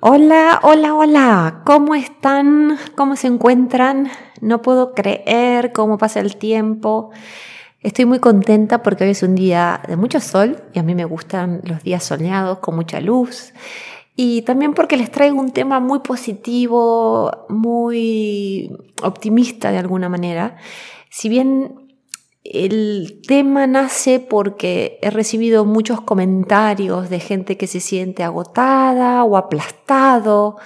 Hola, hola, hola, ¿cómo están? ¿Cómo se encuentran? No puedo creer cómo pasa el tiempo. Estoy muy contenta porque hoy es un día de mucho sol y a mí me gustan los días soleados con mucha luz. Y también porque les traigo un tema muy positivo, muy optimista de alguna manera. Si bien el tema nace porque he recibido muchos comentarios de gente que se siente agotada o aplastado,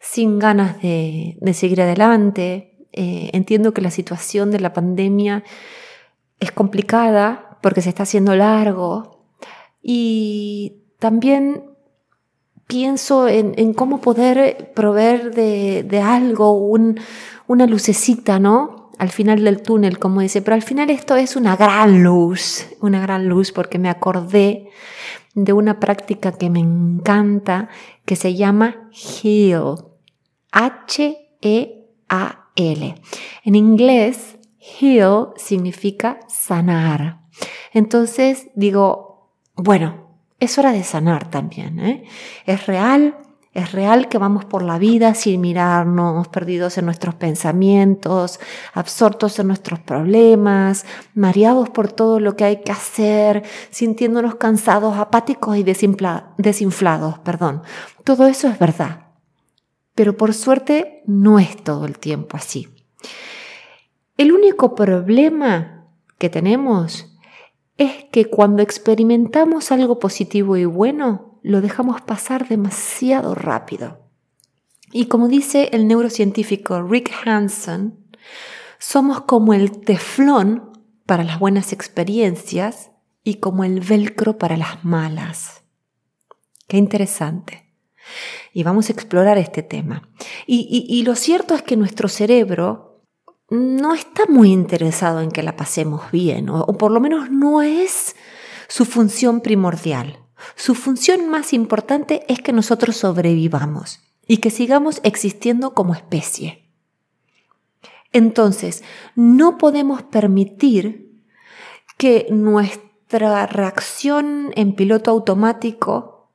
sin ganas de, seguir adelante. Eh, entiendo que la situación de la pandemia es complicada porque se está haciendo largo y también pienso en, cómo poder proveer de, algo, una lucecita, ¿no? Al final del túnel, como dice, pero al final esto es una gran luz, una gran luz porque me acordé de una práctica que me encanta que se llama Heal, H-E-A-L. En inglés, Heal significa sanar. Entonces digo, bueno, es hora de sanar también. ¿eh? Es real, es real que vamos por la vida sin mirarnos, perdidos en nuestros pensamientos, absortos en nuestros problemas, mareados por todo lo que hay que hacer, sintiéndonos cansados, apáticos y desinflados. Perdón. Todo eso es verdad. Pero por suerte no es todo el tiempo así. El único problema que tenemos es que cuando experimentamos algo positivo y bueno, lo dejamos pasar demasiado rápido. Y como dice el neurocientífico Rick Hanson, somos como el teflón para las buenas experiencias y como el velcro para las malas. Qué interesante. Y vamos a explorar este tema. Y, lo cierto es que nuestro cerebro no está muy interesado en que la pasemos bien, o por lo menos no es su función primordial. Su función más importante es que nosotros sobrevivamos y que sigamos existiendo como especie. Entonces, no podemos permitir que nuestra reacción en piloto automático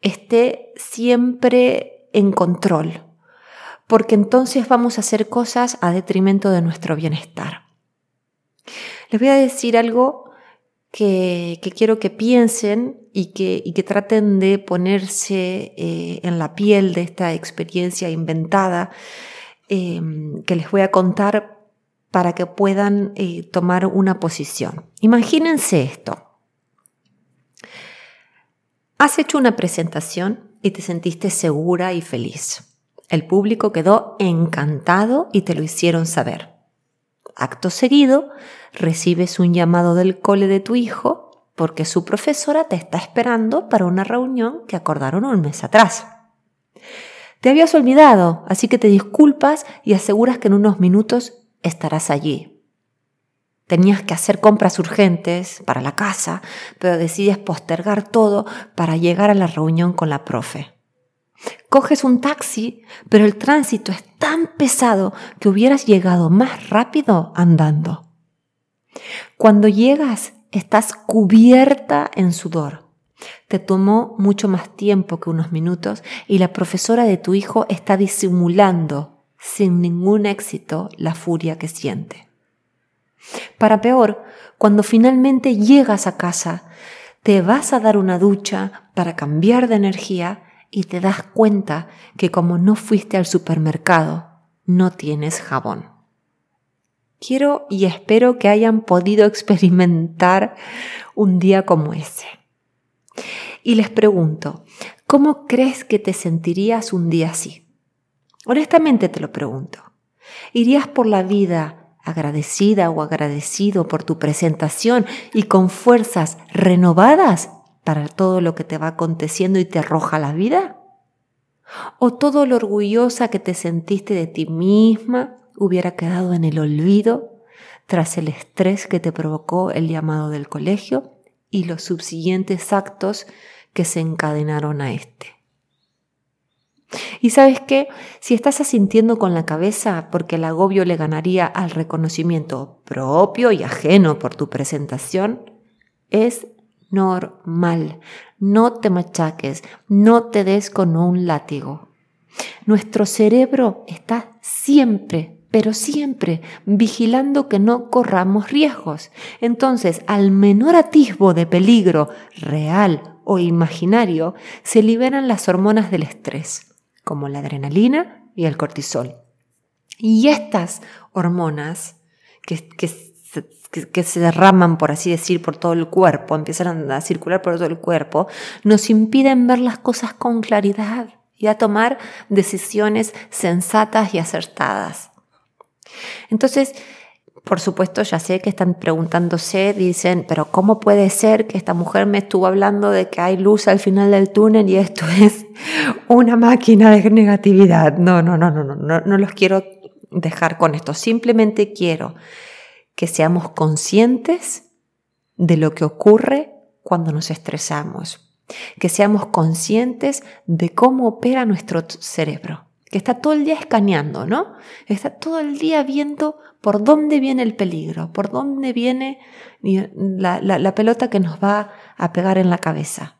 esté siempre en control, porque entonces vamos a hacer cosas a detrimento de nuestro bienestar. Les voy a decir algo que, quiero que piensen y que, que traten de ponerse eh, en la piel de esta experiencia inventada em, que les voy a contar para que puedan eh, tomar una posición. Imagínense esto. Has hecho una presentación y te sentiste segura y feliz. El público quedó encantado y te lo hicieron saber. Acto seguido, recibes un llamado del cole de tu hijo porque su profesora te está esperando para una reunión que acordaron un mes atrás. Te habías olvidado, así que te disculpas y aseguras que en unos minutos estarás allí. Tenías que hacer compras urgentes para la casa, pero decides postergar todo para llegar a la reunión con la profe. Coges un taxi, pero el tránsito es tan pesado que hubieras llegado más rápido andando. Cuando llegas, estás cubierta en sudor. Te tomó mucho más tiempo que unos minutos y la profesora de tu hijo está disimulando sin ningún éxito la furia que siente. Para peor, cuando finalmente llegas a casa, te vas a dar una ducha para cambiar de energía y te das cuenta que como no fuiste al supermercado, no tienes jabón. Quiero y espero que hayan podido experimentar un día como ese. Y les pregunto, ¿cómo crees que te sentirías un día así? Honestamente te lo pregunto. ¿Irías por la vida agradecida o agradecido por tu presentación y con fuerzas renovadas para todo lo que te va aconteciendo y te arroja la vida? ¿O todo lo orgullosa que te sentiste de ti misma hubiera quedado en el olvido tras el estrés que te provocó el llamado del colegio y los subsiguientes actos que se encadenaron a este? Y sabes qué, si estás asintiendo con la cabeza porque el agobio le ganaría al reconocimiento propio y ajeno por tu presentación, es normal. No te machaques, no te des con un látigo. Nuestro cerebro está siempre, pero siempre vigilando que no corramos riesgos. Entonces, al menor atisbo de peligro real o imaginario, se liberan las hormonas del estrés, como la adrenalina y el cortisol. Y estas hormonas que, que que, se derraman, por así decir, por todo el cuerpo, empiezan a circular por todo el cuerpo, nos impiden ver las cosas con claridad y a tomar decisiones sensatas y acertadas. Entonces, por supuesto, ya sé que están preguntándose, dicen, pero ¿cómo puede ser que esta mujer me estuvo hablando de que hay luz al final del túnel y esto es una máquina de negatividad? No, no, no, no, no, no, no los quiero dejar con esto. Simplemente quiero que seamos conscientes de lo que ocurre cuando nos estresamos, que seamos conscientes de cómo opera nuestro cerebro, que está todo el día escaneando, ¿no? Está todo el día viendo por dónde viene el peligro, por dónde viene la, la pelota que nos va a pegar en la cabeza.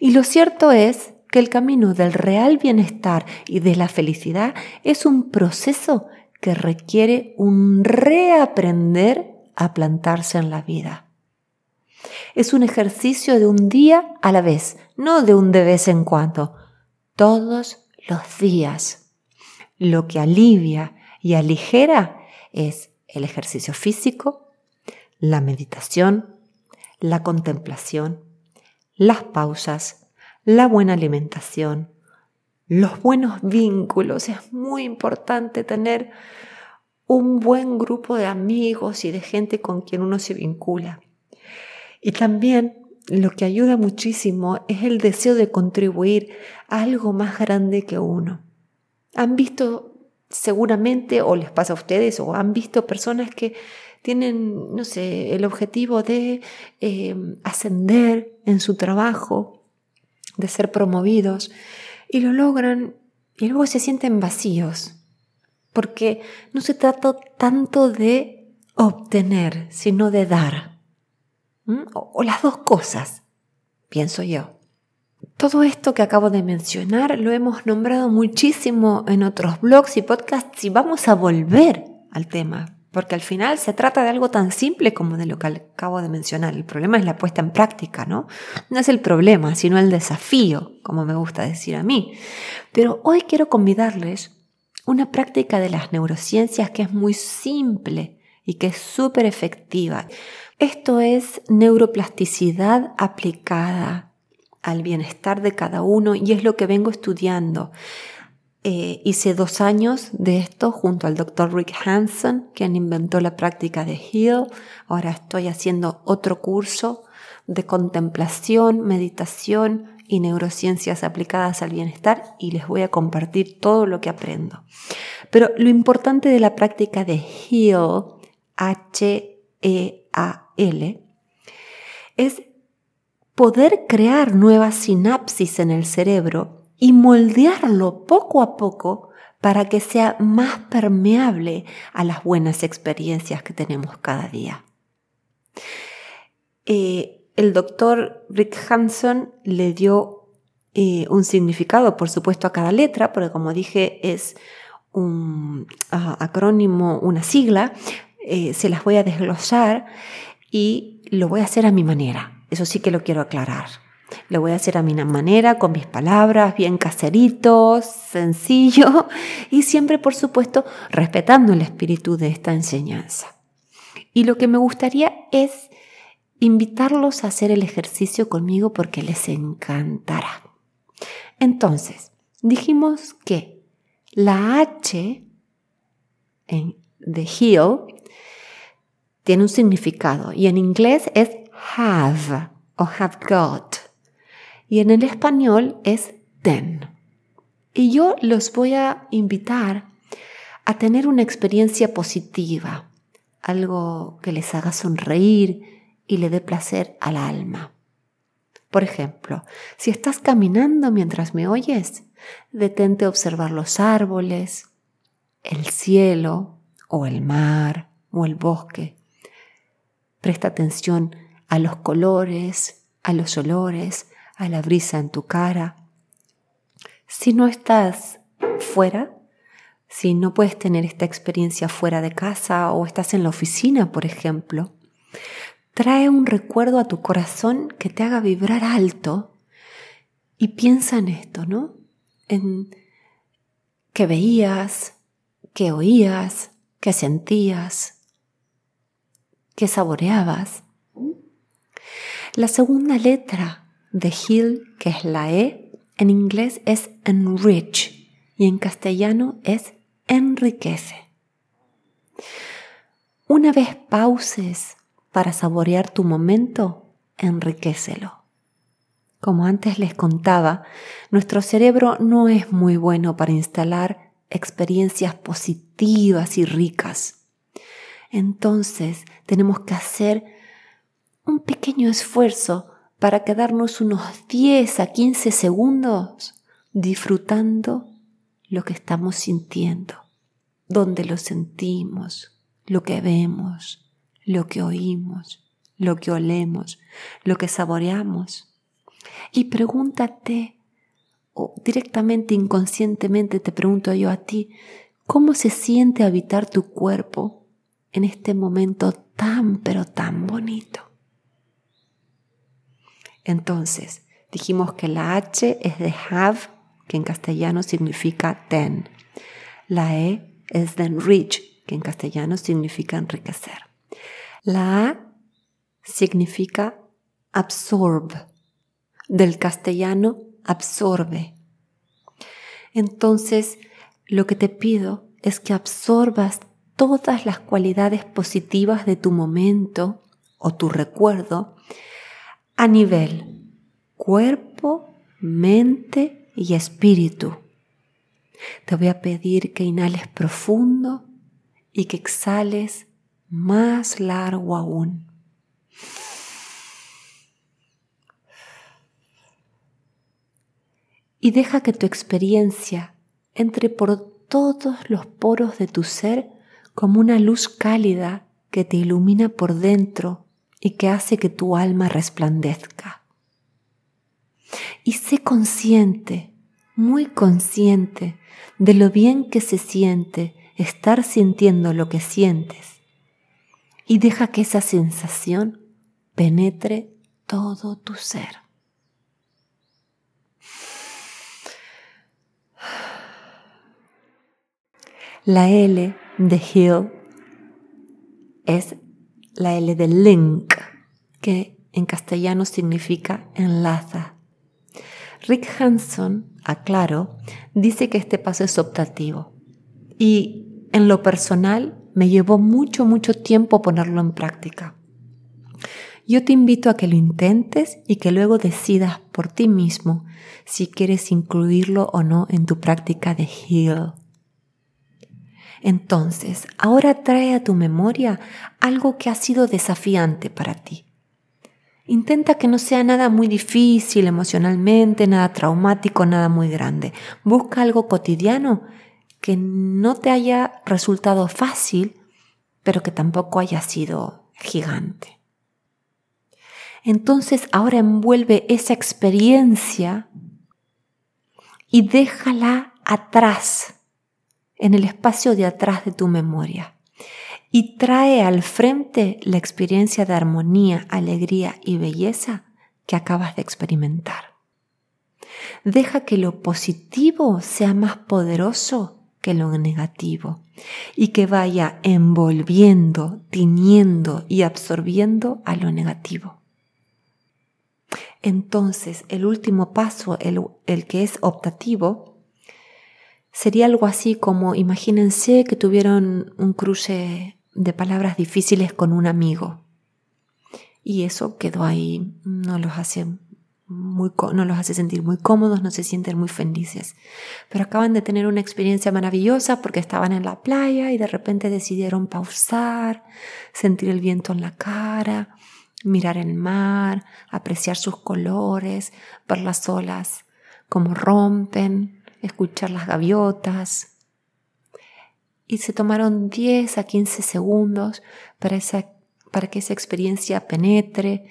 Y lo cierto es que el camino del real bienestar y de la felicidad es un proceso que requiere un reaprender a plantarse en la vida. Es un ejercicio de un día a la vez, no de un de vez en cuando, todos los días. Lo que alivia y aligera es el ejercicio físico, la meditación, la contemplación, las pausas, la buena alimentación, los buenos vínculos. Es muy importante tener un buen grupo de amigos y de gente con quien uno se vincula. Y también lo que ayuda muchísimo es el deseo de contribuir a algo más grande que uno. Han visto seguramente, o les pasa a ustedes, o han visto personas que tienen, no sé, el objetivo de eh, ascender en su trabajo, de ser promovidos y lo logran y luego se sienten vacíos, porque no se trata tanto de obtener, sino de dar. O, las dos cosas, pienso yo. Todo esto que acabo de mencionar lo hemos nombrado muchísimo en otros blogs y podcasts y vamos a volver al tema porque al final se trata de algo tan simple como de lo que acabo de mencionar. El problema es la puesta en práctica, ¿no? No es el problema, sino el desafío, como me gusta decir a mí. Pero hoy quiero convidarles una práctica de las neurociencias que es muy simple y que es súper efectiva. Esto es neuroplasticidad aplicada al bienestar de cada uno y es lo que vengo estudiando. Eh, hice dos años de esto junto al doctor Rick Hansen, quien inventó la práctica de Heal. Ahora estoy haciendo otro curso de contemplación, meditación y neurociencias aplicadas al bienestar y les voy a compartir todo lo que aprendo. Pero lo importante de la práctica de Heal, H-E-A-L, es poder crear nuevas sinapsis en el cerebro y moldearlo poco a poco para que sea más permeable a las buenas experiencias que tenemos cada día. Eh, el doctor Rick Hanson le dio eh, un significado, por supuesto, a cada letra, porque como dije es un ah, acrónimo, una sigla, eh, se las voy a desglosar y lo voy a hacer a mi manera. Eso sí que lo quiero aclarar. Lo voy a hacer a mi manera, con mis palabras, bien caseritos, sencillo y siempre, por supuesto, respetando el espíritu de esta enseñanza. Y lo que me gustaría es invitarlos a hacer el ejercicio conmigo porque les encantará. Entonces, dijimos que la H en, de heal tiene un significado y en inglés es have o have got y en el español es ten. Y yo los voy a invitar a tener una experiencia positiva, algo que les haga sonreír y le dé placer al alma. Por ejemplo, si estás caminando mientras me oyes, detente a observar los árboles, el cielo o el mar o el bosque. Presta atención a los colores, a los olores, a la brisa en tu cara. Si no estás fuera, si no puedes tener esta experiencia fuera de casa o estás en la oficina, por ejemplo, trae un recuerdo a tu corazón que te haga vibrar alto y piensa en esto, ¿no? En qué veías, qué oías, qué sentías, qué saboreabas. La segunda letra de Hill, que es la E, en inglés es enrich y en castellano es enriquece. Una vez pauses para saborear tu momento, enriquecelo. Como antes les contaba, nuestro cerebro no es muy bueno para instalar experiencias positivas y ricas. Entonces tenemos que hacer un pequeño esfuerzo para quedarnos unos 10 a 15 segundos disfrutando lo que estamos sintiendo, donde lo sentimos, lo que vemos, lo que oímos, lo que olemos, lo que saboreamos. Y pregúntate, o directamente, inconscientemente te pregunto yo a ti, ¿cómo se siente habitar tu cuerpo en este momento tan, pero tan bonito? Entonces, dijimos que la H es de have, que en castellano significa ten. La E es de enrich, que en castellano significa enriquecer. La A significa absorb, del castellano absorbe. Entonces, lo que te pido es que absorbas todas las cualidades positivas de tu momento o tu recuerdo a nivel cuerpo, mente y espíritu. Te voy a pedir que inhales profundo y que exhales más largo aún. Y deja que tu experiencia entre por todos los poros de tu ser como una luz cálida que te ilumina por dentro y que hace que tu alma resplandezca. Y sé consciente, muy consciente de lo bien que se siente estar sintiendo lo que sientes. Y deja que esa sensación penetre todo tu ser. La L de Hill es la L de link, que en castellano significa enlaza. Rick Hanson, aclaro, dice que este paso es optativo y en lo personal me llevó mucho, mucho tiempo ponerlo en práctica. Yo te invito a que lo intentes y que luego decidas por ti mismo si quieres incluirlo o no en tu práctica de Heal. Entonces, ahora trae a tu memoria algo que ha sido desafiante para ti. Intenta que no sea nada muy difícil emocionalmente, nada traumático, nada muy grande. Busca algo cotidiano que no te haya resultado fácil, pero que tampoco haya sido gigante. Entonces ahora envuelve esa experiencia y déjala atrás en el espacio de atrás de tu memoria y trae al frente la experiencia de armonía, alegría y belleza que acabas de experimentar. Deja que lo positivo sea más poderoso que lo negativo y que vaya envolviendo, tiñendo y absorbiendo a lo negativo. Entonces, el último paso, el, el que es optativo, Sería algo así como, imagínense que tuvieron un cruce de palabras difíciles con un amigo. Y eso quedó ahí, no los hace muy, no los hace sentir muy cómodos, no se sienten muy felices. Pero acaban de tener una experiencia maravillosa porque estaban en la playa y de repente decidieron pausar, sentir el viento en la cara, mirar el mar, apreciar sus colores, ver las olas como rompen, escuchar las gaviotas. Y se tomaron 10 a 15 segundos para, para que esa experiencia penetre,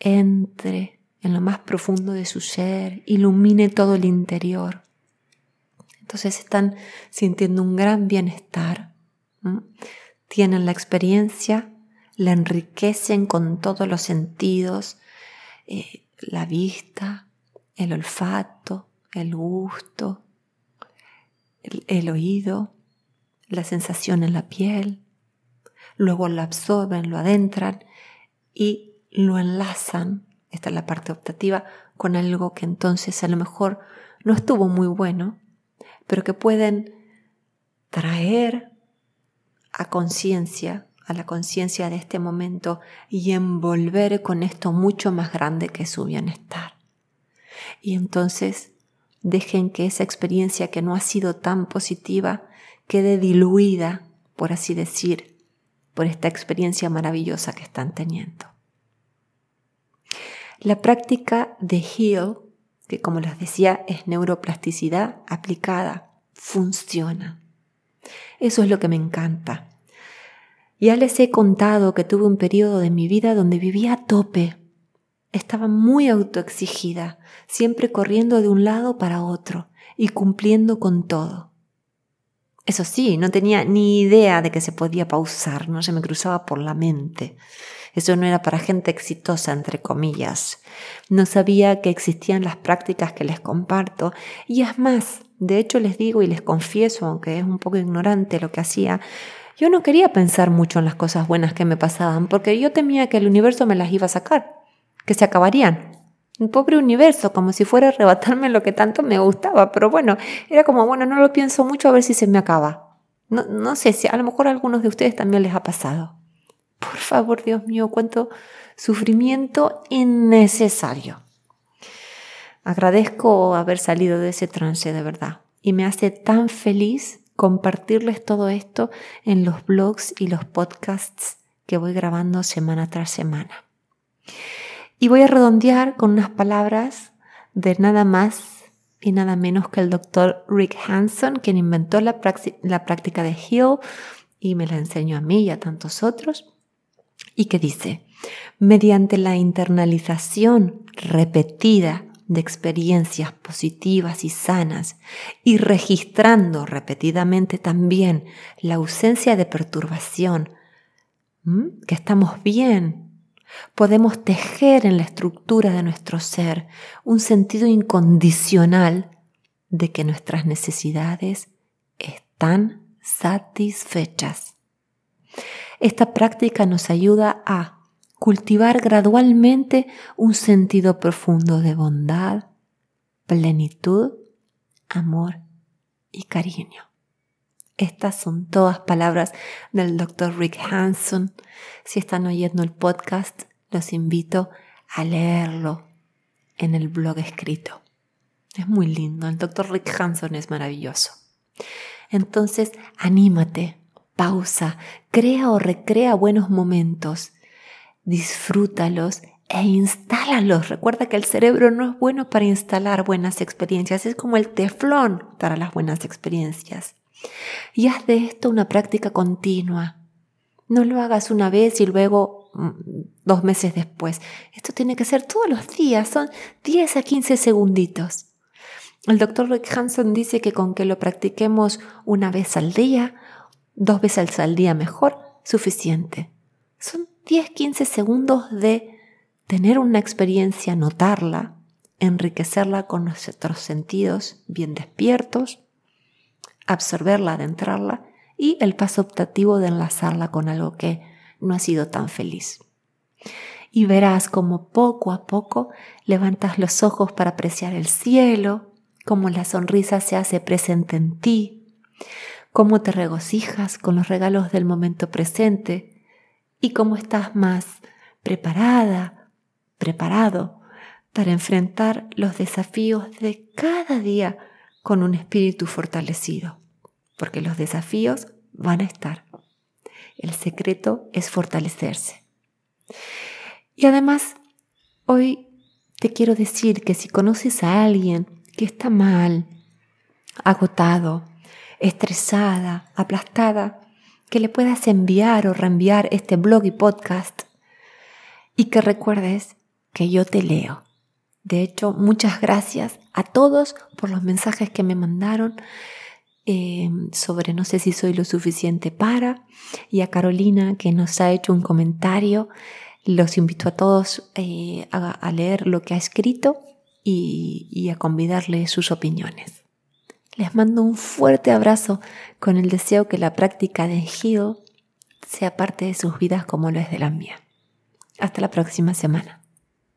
entre en lo más profundo de su ser, ilumine todo el interior. Entonces están sintiendo un gran bienestar, tienen la experiencia, la enriquecen con todos los sentidos, eh, la vista, el olfato, el gusto, el, oído, la sensación en la piel, luego lo absorben, lo adentran y lo enlazan, esta es la parte optativa, con algo que entonces a lo mejor no estuvo muy bueno, pero que pueden traer a conciencia, a la conciencia de este momento y envolver con esto mucho más grande que su bienestar. Y entonces dejen que esa experiencia que no ha sido tan positiva quede diluida, por así decir, por esta experiencia maravillosa que están teniendo. La práctica de Heal, que como les decía es neuroplasticidad aplicada, funciona. Eso es lo que me encanta. Ya les he contado que tuve un periodo de mi vida donde vivía a tope. Estaba muy autoexigida, siempre corriendo de un lado para otro y cumpliendo con todo. Eso sí, no tenía ni idea de que se podía pausar, no se me cruzaba por la mente. Eso no era para gente exitosa, entre comillas. No sabía que existían las prácticas que les comparto. Y es más, de hecho les digo y les confieso, aunque es un poco ignorante lo que hacía, yo no quería pensar mucho en las cosas buenas que me pasaban, porque yo temía que el universo me las iba a sacar, que se acabarían. Un pobre universo, como si fuera a arrebatarme lo que tanto me gustaba, pero bueno, era como, bueno, no lo pienso mucho a ver si se me acaba. No, no sé si a lo mejor a algunos de ustedes también les ha pasado. Por favor, Dios mío, cuánto sufrimiento innecesario. Agradezco haber salido de ese trance de verdad y me hace tan feliz compartirles todo esto en los blogs y los podcasts que voy grabando semana tras semana. Y voy a redondear con unas palabras de nada más y nada menos que el doctor Rick Hanson, quien inventó la, la práctica de Hill y me la enseñó a mí y a tantos otros y que dice, mediante la internalización repetida de experiencias positivas y sanas y registrando repetidamente también la ausencia de perturbación, que estamos bien, podemos tejer en la estructura de nuestro ser un sentido incondicional de que nuestras necesidades están satisfechas. Esta práctica nos ayuda a cultivar gradualmente un sentido profundo de bondad, plenitud, amor y cariño. Estas son todas palabras del Dr. Rick Hanson. Si están oyendo el podcast, los invito a leerlo en el blog escrito. Es muy lindo, el Dr. Rick Hanson es maravilloso. Entonces, anímate, pausa, crea o recrea buenos momentos, disfrútalos e instálalos. Recuerda que el cerebro no es bueno para instalar buenas experiencias, es como el teflón para las buenas experiencias. Y haz de esto una práctica continua. No lo hagas una vez y luego mm, dos meses después. Esto tiene que ser todos los días, son 10 a 15 segunditos. El doctor Rick Hanson dice que con que lo practiquemos una vez al día, dos veces al día mejor, suficiente. Son 10-15 segundos de tener una experiencia, notarla, enriquecerla con nuestros sentidos bien despiertos, absorberla, adentrarla y el paso optativo de enlazarla con algo que no ha sido tan feliz. Y verás como poco a poco levantas los ojos para apreciar el cielo, como la sonrisa se hace presente en ti, cómo te regocijas con los regalos del momento presente y cómo estás más preparada, preparado para enfrentar los desafíos de cada día con un espíritu fortalecido, porque los desafíos van a estar. El secreto es fortalecerse. Y además, hoy te quiero decir que si conoces a alguien que está mal, agotado, estresada, aplastada, que le puedas enviar o reenviar este blog y podcast y que recuerdes que yo te leo. De hecho, muchas gracias a todos por los mensajes que me mandaron eh, sobre no sé si soy lo suficiente para y a Carolina que nos ha hecho un comentario. Los invito a todos eh, a, leer lo que ha escrito y, a convidarle sus opiniones. Les mando un fuerte abrazo con el deseo que la práctica de Hill sea parte de sus vidas como lo es de la mía. Hasta la próxima semana.